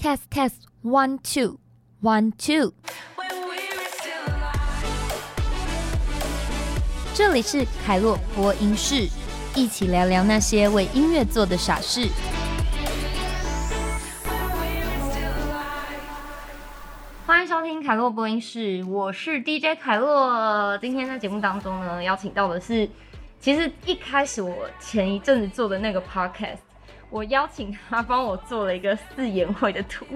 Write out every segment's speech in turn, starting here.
Test test one two one two。这里是凯洛播音室，一起聊聊那些为音乐做的傻事。欢迎收听凯洛播音室，我是 DJ 凯洛。今天在节目当中呢，邀请到的是，其实一开始我前一阵子做的那个 podcast。我邀请他帮我做了一个四言会的图，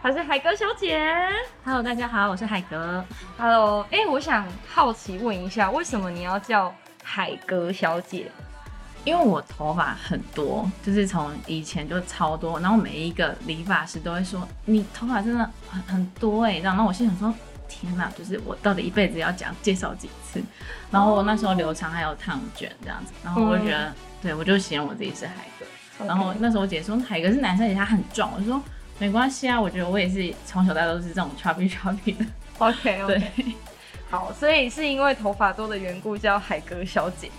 他是海哥小姐。Hello，大家好，我是海哥。Hello，哎，我想好奇问一下，为什么你要叫海哥小姐？因为我头发很多，就是从以前就超多，然后每一个理发师都会说你头发真的很很多哎，这样，那我心想说天哪，就是我到底一辈子要讲介绍几次？然后我那时候留长还有烫卷这样子，然后我就觉得，对我就形容我自己是海格。然后那时候我姐说海哥是男生，而且他很壮。我说没关系啊，我觉得我也是从小到大都是这种 chubby chubby 的。OK，对，好，所以是因为头发多的缘故叫海格小姐。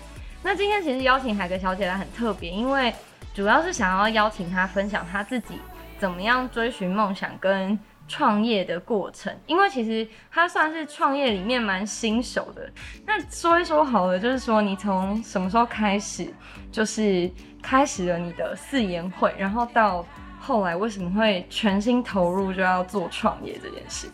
那今天其实邀请海格小姐来很特别，因为主要是想要邀请她分享她自己怎么样追寻梦想跟创业的过程。因为其实她算是创业里面蛮新手的。那说一说好了，就是说你从什么时候开始就是。开始了你的四言会，然后到后来为什么会全心投入就要做创业这件事？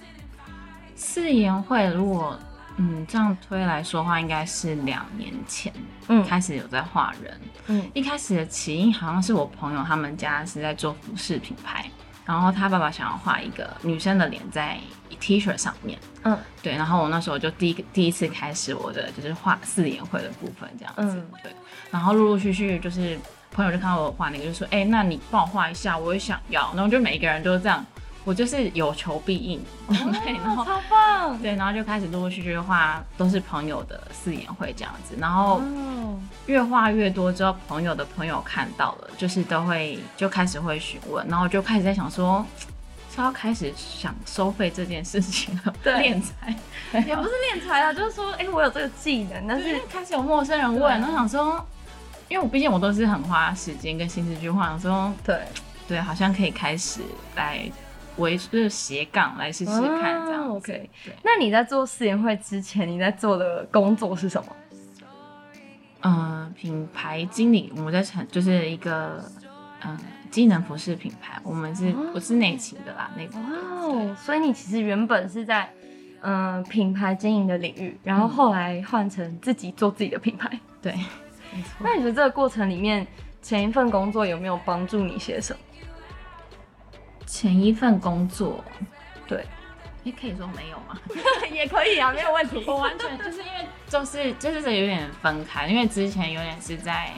四言会如果嗯这样推来说话，应该是两年前嗯。开始有在画人。嗯。一开始的起因好像是我朋友他们家是在做服饰品牌，然后他爸爸想要画一个女生的脸在 T 恤上面嗯对，然后我那时候就第一个第一次开始我的就是画四眼会的部分这样子对，然后陆陆续续就是。朋友就看到我画那个，就说：“哎，那你帮我画一下，我也想要。”然后就每一个人都是这样，我就是有求必应。对，然后超棒。对，然后就开始陆陆续续画，都是朋友的四眼会这样子。然后越画越多之后，朋友的朋友看到了，就是都会就开始会询问，然后就开始在想说，是要开始想收费这件事情了。对，练财也不是练财啊，就是说，哎，我有这个技能，但是开始有陌生人问，然后想说。因为我毕竟我都是很花时间跟心思去画，说对对，好像可以开始来维就是斜杠来试试看这样。OK，那你在做四言会之前，你在做的工作是什么？嗯，品牌经理，我在成就是一个嗯机能服饰品牌，我们是我是内勤的啦，内勤。哦，所以你其实原本是在嗯品牌经营的领域，然后后来换成自己做自己的品牌，对。那你觉得这个过程里面，前一份工作有没有帮助你些什么？前一份工作，对，你可以说没有吗？也可以啊，没有问题。我完全就是因为就是就是有点分开，因为之前有点是在，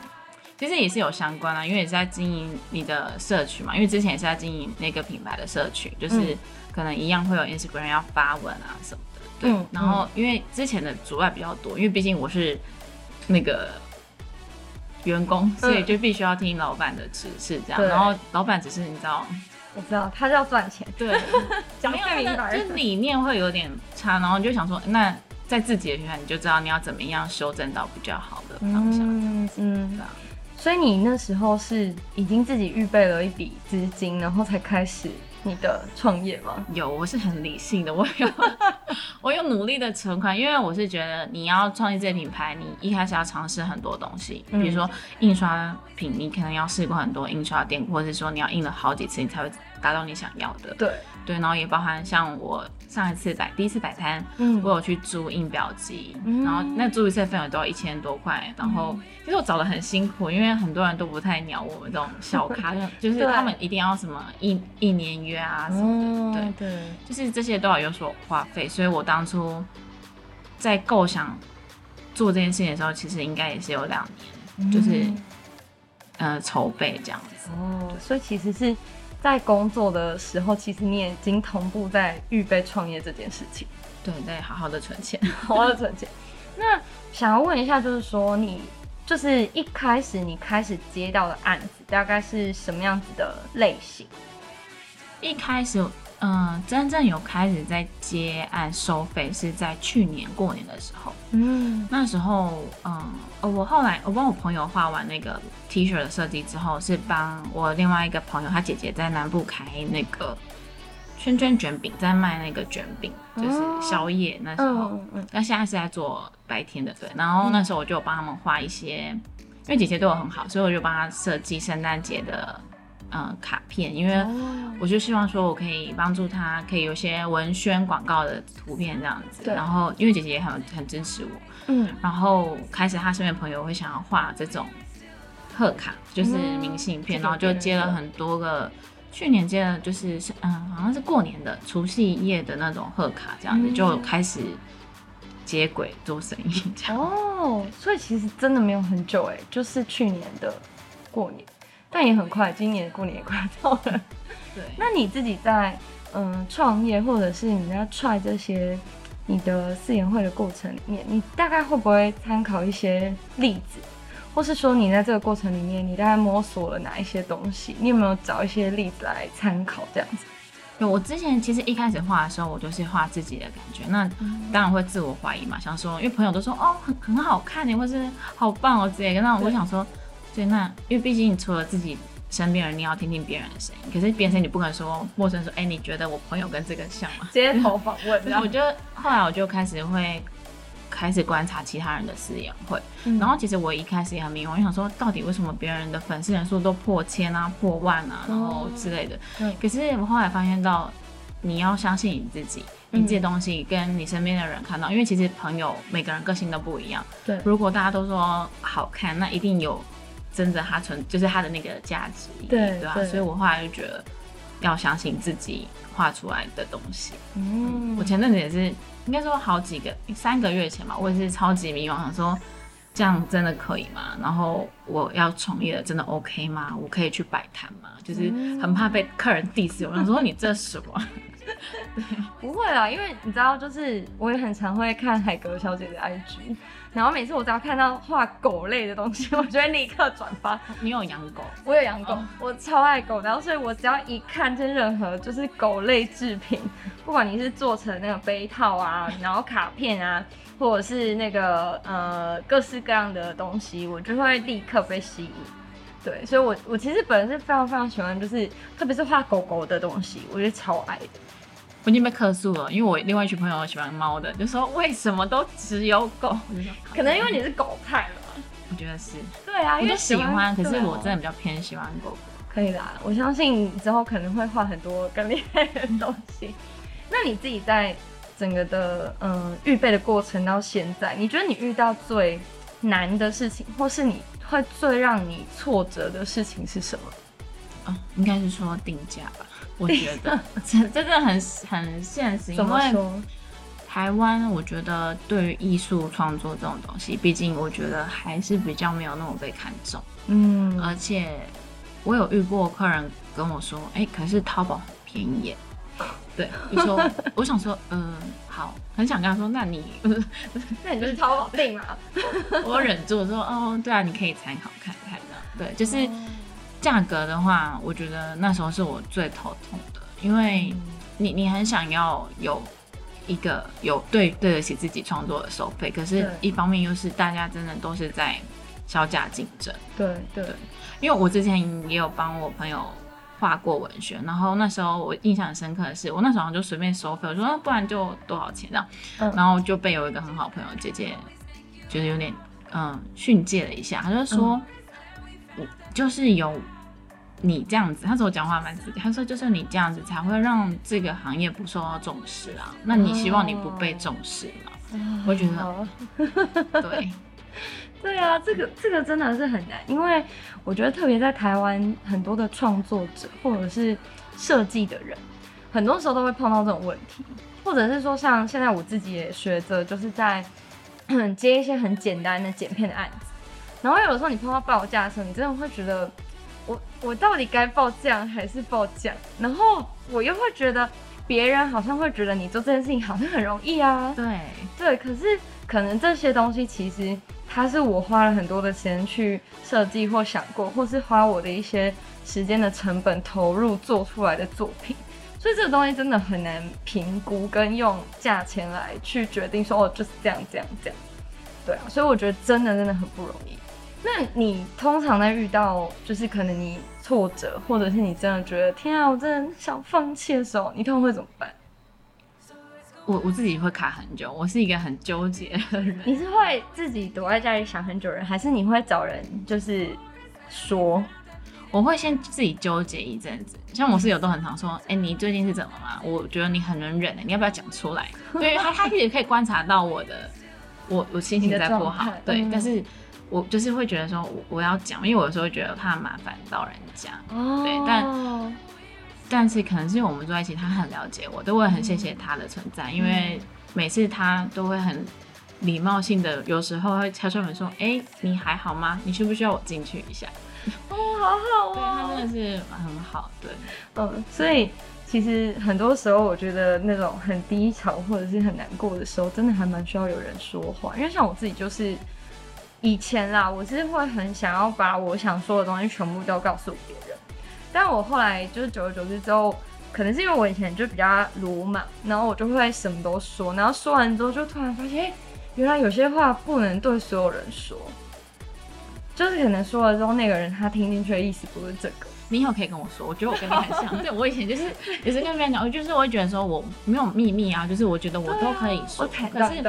其实也是有相关啊，因为也是在经营你的社群嘛，因为之前也是在经营那个品牌的社群，就是可能一样会有 Instagram 要发文啊什么的，对。然后因为之前的阻碍比较多，因为毕竟我是那个。员工，所以就必须要听老板的指示，这样。然后老板只是你知道，我知道他是要赚钱。对，讲太明白，就理念会有点差。然后你就想说，那在自己的学校，你就知道你要怎么样修正到比较好的方向。嗯嗯。所以你那时候是已经自己预备了一笔资金，然后才开始。你的创业吗？有，我是很理性的，我有，我有努力的存款，因为我是觉得你要创业这品牌，你一开始要尝试很多东西，比如说印刷品，你可能要试过很多印刷店，或者是说你要印了好几次，你才会达到你想要的。对。对，然后也包含像我上一次摆第一次摆摊，嗯，我有去租印表机，然后那租一次费用都要一千多块，然后其实我找的很辛苦，因为很多人都不太鸟我们这种小咖，就是他们一定要什么一一年约啊什么的，对对，就是这些都要有所花费，所以我当初在构想做这件事情的时候，其实应该也是有两年，就是呃筹备这样子。哦，所以其实是。在工作的时候，其实你已经同步在预备创业这件事情。对，在好好的 存钱，好好的存钱。那想要问一下，就是说你就是一开始你开始接到的案子，大概是什么样子的类型？一开始嗯，真正有开始在接案收费是在去年过年的时候。嗯，那时候，嗯，我后来我帮我朋友画完那个 T 恤的设计之后，是帮我另外一个朋友，他姐姐在南部开那个圈圈卷饼，在卖那个卷饼，就是宵夜那时候。那现在是在做白天的，对。然后那时候我就帮他们画一些，因为姐姐对我很好，所以我就帮她设计圣诞节的。嗯，卡片，因为我就希望说，我可以帮助他，可以有些文宣广告的图片这样子。然后，因为姐姐也很很支持我，嗯。然后开始他身边朋友会想要画这种贺卡，就是明信片，然后就接了很多个。去年接了就是嗯，好像是过年的除夕夜的那种贺卡，这样子就开始接轨做生意。哦，所以其实真的没有很久哎，就是去年的过年。但也很快，今年过年也快到了。对，那你自己在嗯创业，或者是你在踹这些你的四言会的过程里面，你大概会不会参考一些例子，或是说你在这个过程里面，你大概摸索了哪一些东西？你有没有找一些例子来参考这样子？对，我之前其实一开始画的时候，我就是画自己的感觉，那当然会自我怀疑嘛，想说，因为朋友都说哦很很好看你或是好棒哦之类的，那我想说。对，那因为毕竟除了自己身边人，你要听听别人的声音。可是别人声音你不可能说陌生说，哎，你觉得我朋友跟这个像吗？街头访问。然后我就后来我就开始会开始观察其他人的私言会，然后其实我一开始也很迷茫，我想说到底为什么别人的粉丝人数都破千啊、破万啊，然后之类的。可是我后来发现到，你要相信你自己，你这些东西跟你身边的人看到，因为其实朋友每个人个性都不一样。对。如果大家都说好看，那一定有。真正，它存就是它的那个价值，对对吧？所以我后来就觉得要相信自己画出来的东西。嗯，我前阵子也是，应该说好几个三个月前吧，我也是超级迷茫，想说这样真的可以吗？然后我要创业真的 OK 吗？我可以去摆摊吗？就是很怕被客人 diss，我想说你这什么？不会啦，因为你知道，就是我也很常会看海格小姐的 IG。然后每次我只要看到画狗类的东西，我就会立刻转发。你有养狗？我有养狗，我超爱狗。然后所以我只要一看见任何就是狗类制品，不管你是做成那个杯套啊，然后卡片啊，或者是那个呃各式各样的东西，我就会立刻被吸引。对，所以我我其实本人是非常非常喜欢，就是特别是画狗狗的东西，我觉得超爱的。我已经被客诉了，因为我另外一群朋友喜欢猫的，就说为什么都只有狗？可能因为你是狗派了，我觉得是。对啊，因为喜欢，可是我真的比较偏喜欢狗狗。可以啦，我相信之后可能会画很多更厉害的东西。那你自己在整个的嗯预备的过程到现在，你觉得你遇到最难的事情，或是你会最让你挫折的事情是什么？啊，应该是说定价吧。我觉得 这真的很很现实，因为台湾我觉得对于艺术创作这种东西，毕竟我觉得还是比较没有那么被看重。嗯，而且我有遇过客人跟我说，哎，可是淘宝很便宜。对，你说，我想说，嗯，好，很想跟他说，那你 那你就是淘宝定嘛。我忍住说，哦，对啊，你可以参考看看的。对，就是。价格的话，我觉得那时候是我最头痛的，因为你你很想要有一个有对对得起自己创作的收费，可是一方面又是大家真的都是在销价竞争。对对，因为我之前也有帮我朋友画过文学，然后那时候我印象很深刻的是，我那时候就随便收费，我说不然就多少钱这样，然后就被有一个很好朋友姐姐就是有点嗯训诫了一下，他就说我。就是有你这样子，他说我讲话蛮直接，他说就是你这样子才会让这个行业不受到重视啊。那你希望你不被重视吗？我觉得，对，对啊，这个这个真的是很难，因为我觉得特别在台湾，很多的创作者或者是设计的人，很多时候都会碰到这种问题，或者是说像现在我自己也学着，就是在接一些很简单的剪片的案子。然后有的时候你碰到报价的时候，你真的会觉得，我我到底该报价还是报价？然后我又会觉得，别人好像会觉得你做这件事情好像很容易啊。对对，可是可能这些东西其实它是我花了很多的钱去设计或想过，或是花我的一些时间的成本投入做出来的作品。所以这个东西真的很难评估，跟用价钱来去决定说哦就是这样这样这样，对啊，所以我觉得真的真的很不容易。那你通常在遇到就是可能你挫折，或者是你真的觉得天啊，我真的想放弃的时候，你通常会怎么办？我我自己会卡很久，我是一个很纠结的人。你是会自己躲在家里想很久人，还是你会找人就是说？我会先自己纠结一阵子。像我室友都很常说：“哎，你最近是怎么了？我觉得你很能忍的，你要不要讲出来？” 对他，他也可以观察到我的，我我心情在不好。对，但是我就是会觉得说，我我要讲，因为我有时候会觉得怕麻烦到人家。哦。对，但。但是可能是因为我们住在一起，他很了解我，都会很谢谢他的存在，因为每次他都会很礼貌性的，有时候会敲敲门说：“哎，你还好吗？你需不需要我进去一下？”哦，好好哦，他真的是很好，对，嗯，所以其实很多时候我觉得那种很低潮或者是很难过的时候，真的还蛮需要有人说话，因为像我自己就是以前啦，我是会很想要把我想说的东西全部都告诉别人。但我后来就是久而久之之后，可能是因为我以前就比较鲁莽，然后我就会什么都说，然后说完之后就突然发现，哎，原来有些话不能对所有人说，就是可能说了之后，那个人他听进去的意思不是这个。你以后可以跟我说，我觉得我跟你很像。对我以前就是也是跟别人讲，就是我会觉得说我没有秘密啊，就是我觉得我都可以说。可是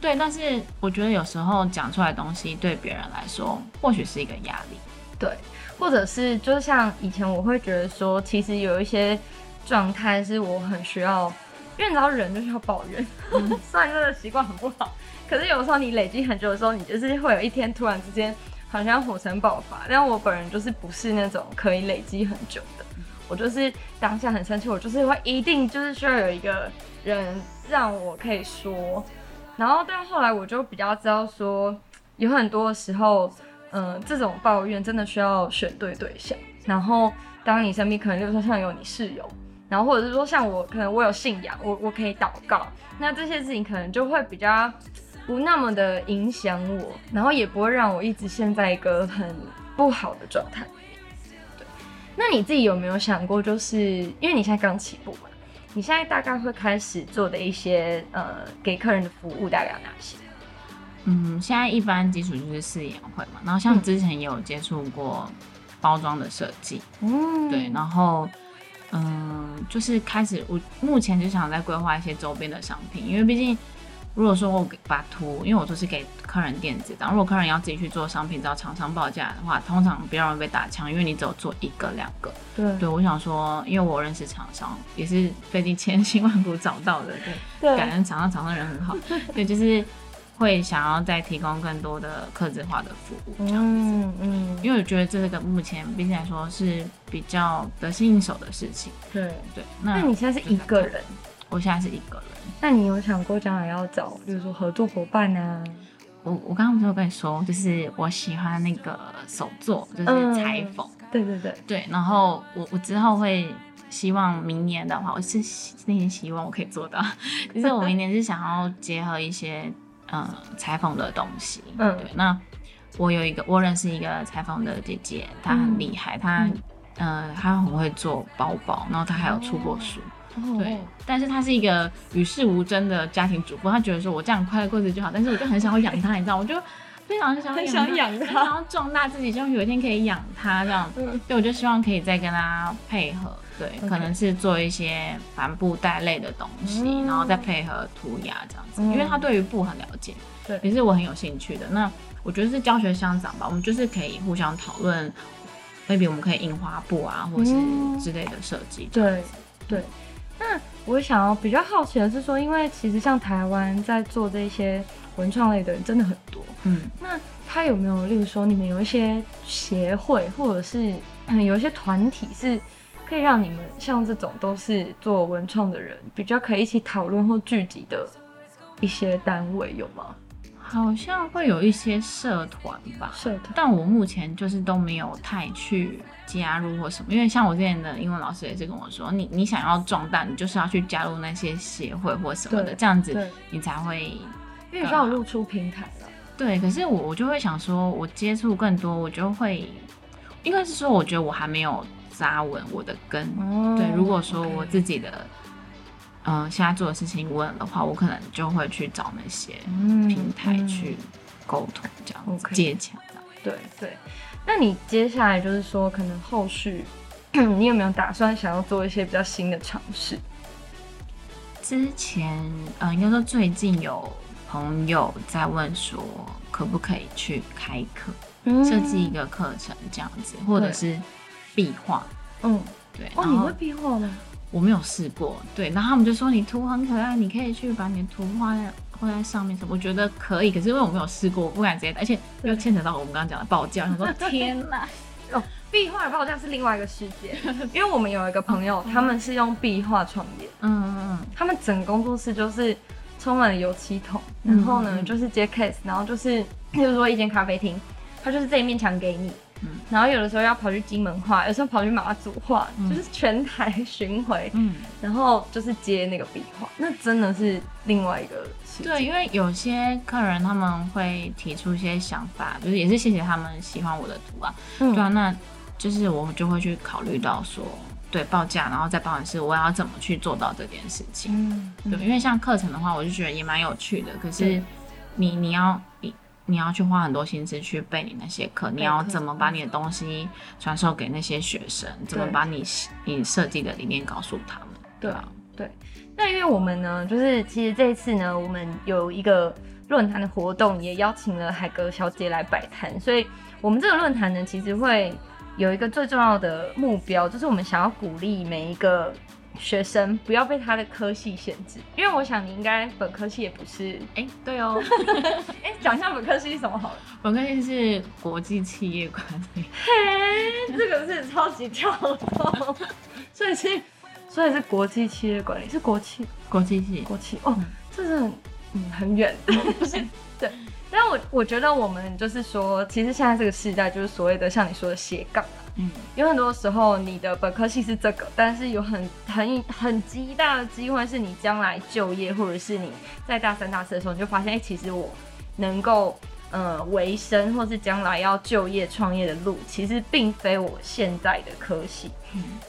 对，但是我觉得有时候讲出来的东西对别人来说，或许是一个压力。对。或者是，就像以前我会觉得说，其实有一些状态是我很需要，因为你知道人就是要抱怨，虽然这个习惯很不好，可是有时候你累积很久的时候，你就是会有一天突然之间好像火山爆发。但我本人就是不是那种可以累积很久的，我就是当下很生气，我就是会一定就是需要有一个人让我可以说，然后但后来我就比较知道说，有很多时候。嗯，这种抱怨真的需要选对对象。然后，当你身边可能就是说像有你室友，然后或者是说像我，可能我有信仰，我我可以祷告。那这些事情可能就会比较不那么的影响我，然后也不会让我一直陷在一个很不好的状态。对。那你自己有没有想过，就是因为你现在刚起步嘛，你现在大概会开始做的一些呃给客人的服务大概有哪些？嗯，现在一般基础就是试演会嘛，然后像之前也有接触过包装的设计，嗯，对，然后嗯，就是开始我目前就想在规划一些周边的商品，因为毕竟如果说我把图，因为我都是给客人电子档，如果客人要自己去做商品找厂商报价的话，通常比较容易被打枪，因为你只有做一个两个，对，对我想说，因为我认识厂商，也是费尽千辛万苦找到的，对，感恩厂商，厂商人很好，对，就是。会想要再提供更多的客制化的服务，这样子，嗯，因为我觉得这个目前毕竟来说是比较得心应手的事情。对对，那你现在是一个人？我现在是一个人。那你有想过将来要找，比如说合作伙伴呢？我我刚刚不是有跟你说，就是我喜欢那个手作，就是裁缝。对对对对，然后我我之后会希望明年的话，我是内心希望我可以做到，其 实我明年是想要结合一些。呃，裁缝的东西，嗯，对。那我有一个，我认识一个裁缝的姐姐，她很厉害，她，嗯，她很会做包包，然后她还有出过书，对。但是他是一个与世无争的家庭主妇，他觉得说我这样快乐过日子就好，但是我就很想要养他，你知道，我就 非常想想养她，想要壮大自己，希望有一天可以养他这样，对，我就希望可以再跟他配合。对，可能是做一些帆布袋类的东西，然后再配合涂鸦这样子，因为他对于布很了解，对，也是我很有兴趣的。那我觉得是教学相长吧，我们就是可以互相讨论，maybe 我们可以印花布啊，或是之类的设计。对，对。那我想要比较好奇的是说，因为其实像台湾在做这些文创类的人真的很多，嗯，那他有没有，例如说你们有一些协会，或者是有一些团体是？可以让你们像这种都是做文创的人，比较可以一起讨论或聚集的一些单位有吗？好像会有一些社团吧，社团。但我目前就是都没有太去加入或什么，因为像我之前的英文老师也是跟我说，你你想要壮大，你就是要去加入那些协会或什么的，这样子你才会，因为需要露出平台了。对，可是我我就会想说，我接触更多，我就会，应该是说，我觉得我还没有。扎稳我的根。对，如果说我自己的，嗯，现在做的事情问的话，我可能就会去找那些平台去沟通，这样子接洽的。对对。那你接下来就是说，可能后续 你有没有打算想要做一些比较新的尝试？之前，嗯，应该说最近有朋友在问说，可不可以去开课，设计一个课程这样子，或者是壁画。嗯，对。哦，你会壁画吗？我没有试过。对，然后他们就说你图很可爱，你可以去把你的图画在画在上面什么？我觉得可以，可是因为我没有试过，我不敢直接，而且又牵扯到我们刚刚讲的报价。他说天哪！哦，壁画的报价是另外一个世界，因为我们有一个朋友，他们是用壁画创业。嗯嗯嗯，他们整个工作室就是充满了油漆桶，然后呢就是接 case，然后就是比如 说一间咖啡厅，他就是这一面墙给你，然后有的时候要跑去金门画，有时候跑去马祖画，就是全台巡回，嗯，然后就是接那个壁画，那真的是另外一个。对，因为有些客人他们会提出一些想法，就是也是谢谢他们喜欢我的图啊，对啊，那就是我们就会去考虑到说。对报价，然后再帮你是我要怎么去做到这件事情。嗯，对，因为像课程的话，我就觉得也蛮有趣的。可是你你要你你要去花很多心思去背你那些课，你要怎么把你的东西传授给那些学生？怎么把你你设计的理念告诉他们？对啊，对。那因为我们呢，就是其实这一次呢，我们有一个论坛的活动，也邀请了海格小姐来摆摊，所以我们这个论坛呢，其实会。有一个最重要的目标，就是我们想要鼓励每一个学生不要被他的科系限制，因为我想你应该本科系也不是，哎，对哦，哎，讲一下本科系是什么好了。本科系是国际企业管理，嘿，这个是超级跳脱，所以是，所以是国际企业管理，是国企，国际系，国企，哦，这是很，嗯，很远，对。但我我觉得我们就是说，其实现在这个时代就是所谓的像你说的斜杠嗯，有很多时候你的本科系是这个，但是有很很很极大的机会是你将来就业，或者是你在大三大四的时候，你就发现，哎，其实我能够。呃，维生或是将来要就业创业的路，其实并非我现在的科系。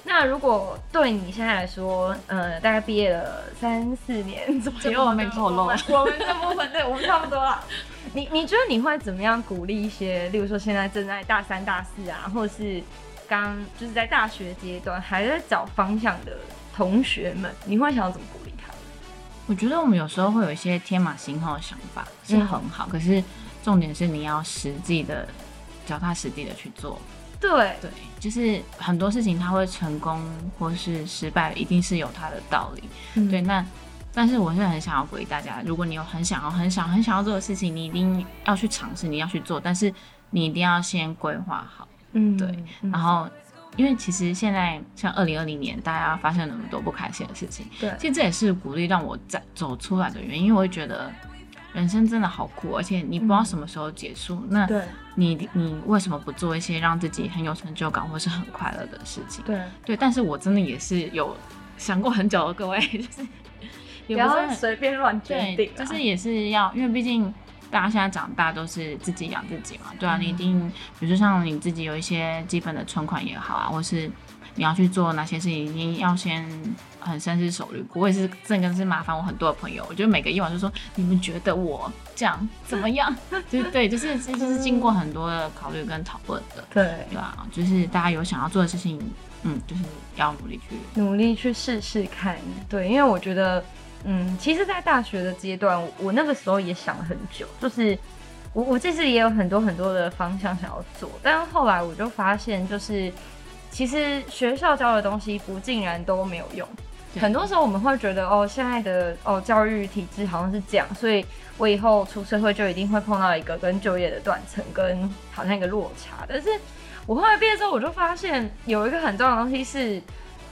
那如果对你现在来说，呃，大概毕业了三四年左右，我没透露，我们这部分对我们差不多了。你你觉得你会怎么样鼓励一些，例如说现在正在大三大四啊，或是刚就是在大学阶段还在找方向的同学们，你会想要怎么鼓励他们？我觉得我们有时候会有一些天马行空的想法，是很好，可是。重点是你要实际的、脚踏实地的去做。对对，就是很多事情它会成功或是失败，一定是有它的道理。对，那但是我是很想要鼓励大家，如果你有很想要、很想、很想要做的事情，你一定要去尝试，你要去做，但是你一定要先规划好。嗯，对。然后，因为其实现在像二零二零年，大家发生那么多不开心的事情，对，其实这也是鼓励让我在走出来的原因，因为我会觉得。人生真的好苦，而且你不知道什么时候结束。那你你为什么不做一些让自己很有成就感或是很快乐的事情？对对，但是我真的也是有想过很久的，各位就是不要随便乱决定，就是也是要，因为毕竟大家现在长大都是自己养自己嘛。对啊，你一定比如说像你自己有一些基本的存款也好啊，或是。你要去做哪些事情，一定要先很深思熟虑。我也是，这个是麻烦我很多的朋友。我觉得每个夜晚就说，你们觉得我这样怎么样？就是对，就是就是经过很多的考虑跟讨论的。对，对啊，就是大家有想要做的事情，嗯，就是要努力去努力去试试看。对，因为我觉得，嗯，其实，在大学的阶段，我那个时候也想了很久，就是我我这次也有很多很多的方向想要做，但后来我就发现，就是。其实学校教的东西不竟然都没有用，很多时候我们会觉得哦，现在的哦教育体制好像是这样，所以我以后出社会就一定会碰到一个跟就业的断层，跟好像一个落差。但是我后来毕业之后，我就发现有一个很重要的东西是，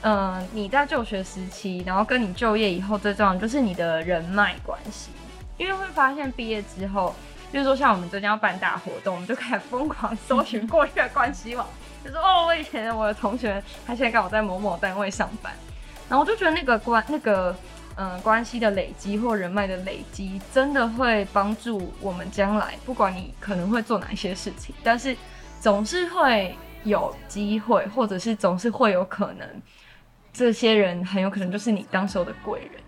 嗯，你在就学时期，然后跟你就业以后最重要就是你的人脉关系，因为会发现毕业之后，比如说像我们最近要办大活动，我们就开始疯狂搜寻过去的关系网。就说哦，我以前我的同学，他现在刚好在某某单位上班，然后我就觉得那个关那个嗯关系的累积或人脉的累积，真的会帮助我们将来，不管你可能会做哪一些事情，但是总是会有机会，或者是总是会有可能，这些人很有可能就是你当时候的贵人，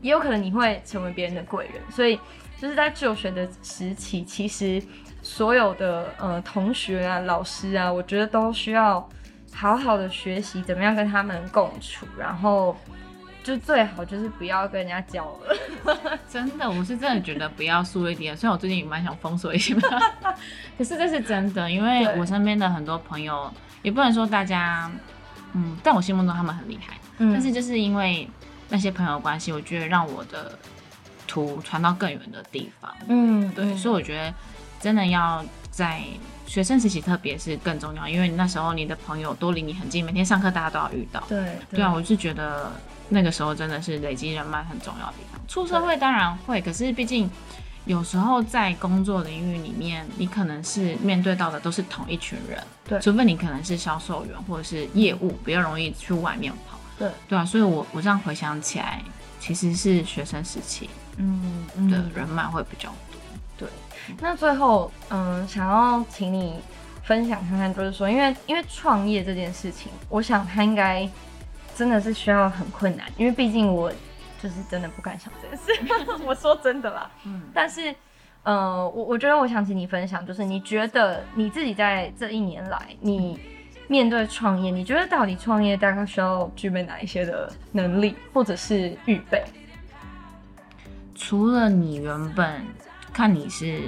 也有可能你会成为别人的贵人。所以就是在就学的时期，其实所有的呃同学啊、老师啊，我觉得都需要好好的学习怎么样跟他们共处，然后。就最好就是不要跟人家交了，真的，我是真的觉得不要疏一点。虽然我最近也蛮想封锁一些，可是这是真的，因为我身边的很多朋友，也不能说大家，嗯，在我心目中他们很厉害，但是就是因为那些朋友关系，我觉得让我的图传到更远的地方。嗯，对，所以我觉得真的要在学生时期，特别是更重要，因为那时候你的朋友都离你很近，每天上课大家都要遇到。对，对啊，我是觉得。那个时候真的是累积人脉很重要的地方。出社会当然会，可是毕竟有时候在工作领域里面，你可能是面对到的都是同一群人，对，除非你可能是销售员或者是业务，比较容易去外面跑，对，对啊。所以我我这样回想起来，其实是学生时期，嗯，的人脉会比较多。对，那最后，嗯，想要请你分享看看，就是说，因为因为创业这件事情，我想他应该。真的是需要很困难，因为毕竟我就是真的不敢想这件事。我说真的啦，嗯，但是，呃，我我觉得我想请你分享，就是你觉得你自己在这一年来，你面对创业，你觉得到底创业大概需要具备哪一些的能力，或者是预备？除了你原本看你是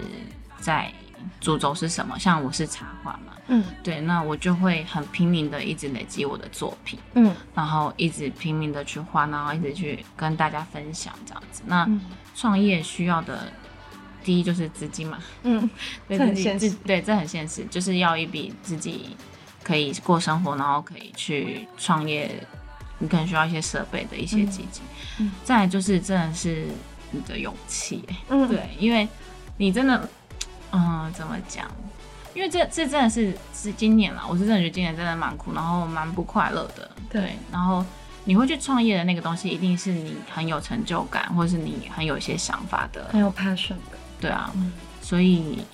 在。主轴是什么？像我是插画嘛，嗯，对，那我就会很拼命的一直累积我的作品，嗯，然后一直拼命的去画，然后一直去跟大家分享这样子。那创业需要的第一就是资金嘛，嗯，这很现实，对，这很现实，就是要一笔自己可以过生活，然后可以去创业，你可能需要一些设备的一些基金。嗯，再来就是真的是你的勇气，嗯，对，因为你真的。嗯，怎么讲？因为这这真的是是今年了，我是真的觉得今年真的蛮苦，然后蛮不快乐的。对，然后你会去创业的那个东西，一定是你很有成就感，或者是你很有一些想法的，很有 passion 的。对啊，所以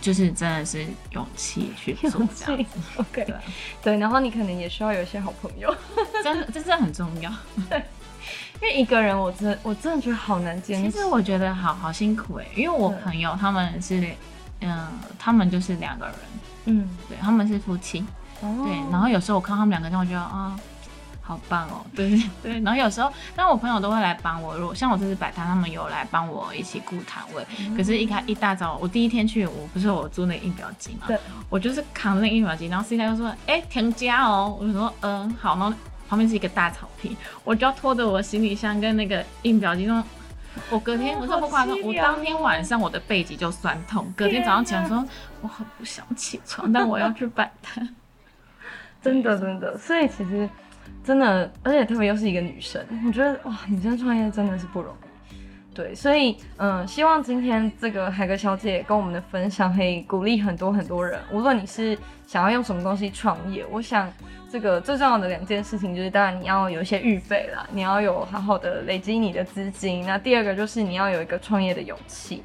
就是真的是勇气去做这样子。OK，对，然后你可能也需要有一些好朋友，真的，这真的很重要。对，因为一个人，我真我真的觉得好难坚持。其实我觉得好好辛苦哎，因为我朋友他们是。嗯，他们就是两个人，嗯，对，他们是夫妻，哦。对，然后有时候我看他们两个，我觉得啊，好棒哦，对 对，然后有时候，但我朋友都会来帮我，如果像我这次摆摊，他们有来帮我一起顾摊位，可是，一开一大早，我第一天去，我不是我租那个印表机嘛，对，我就是扛那个印表机，然后 C 台就说，哎，停家哦，我就说，嗯，好，然后旁边是一个大草坪，我就要拖着我的行李箱跟那个印表机那种。我隔天我这不夸张，我当天晚上我的背脊就酸痛，隔天早上起来说我很不想起床，但我要去摆摊，真的真的，所以其实真的，而且特别又是一个女生，我觉得哇，女生创业真的是不容易。对，所以嗯，希望今天这个海格小姐跟我们的分享可以鼓励很多很多人，无论你是想要用什么东西创业，我想这个最重要的两件事情就是，当然你要有一些预备啦，你要有好好的累积你的资金，那第二个就是你要有一个创业的勇气。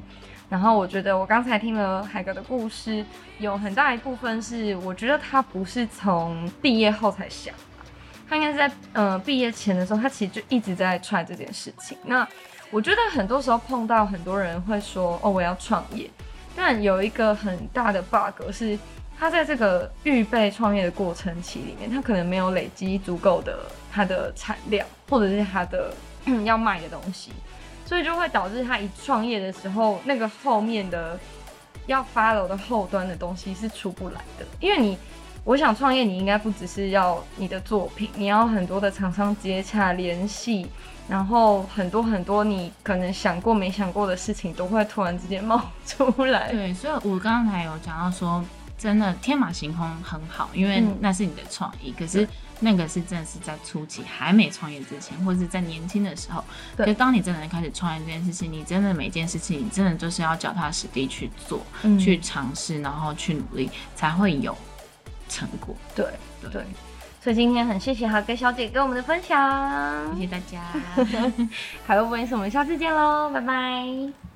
然后我觉得我刚才听了海格的故事，有很大一部分是我觉得他不是从毕业后才想，他应该是在嗯毕业前的时候，他其实就一直在 try 这件事情。那我觉得很多时候碰到很多人会说哦我要创业，但有一个很大的 bug 是，他在这个预备创业的过程期里面，他可能没有累积足够的他的产量，或者是他的要卖的东西，所以就会导致他一创业的时候，那个后面的要 follow 的后端的东西是出不来的，因为你。我想创业，你应该不只是要你的作品，你要很多的厂商接洽联系，然后很多很多你可能想过没想过的事情都会突然之间冒 出来。对，所以我刚才有讲到说，真的天马行空很好，因为那是你的创意。可是那个是真的是在初期还没创业之前，或者是在年轻的时候。可是当你真的开始创业这件事情，你真的每件事情，你真的就是要脚踏实地去做，去尝试，然后去努力，才会有。成果。对对，所以今天很谢谢哈哥小姐跟我们的分享，谢谢大家，还有不好意思，我们下次见喽，拜拜。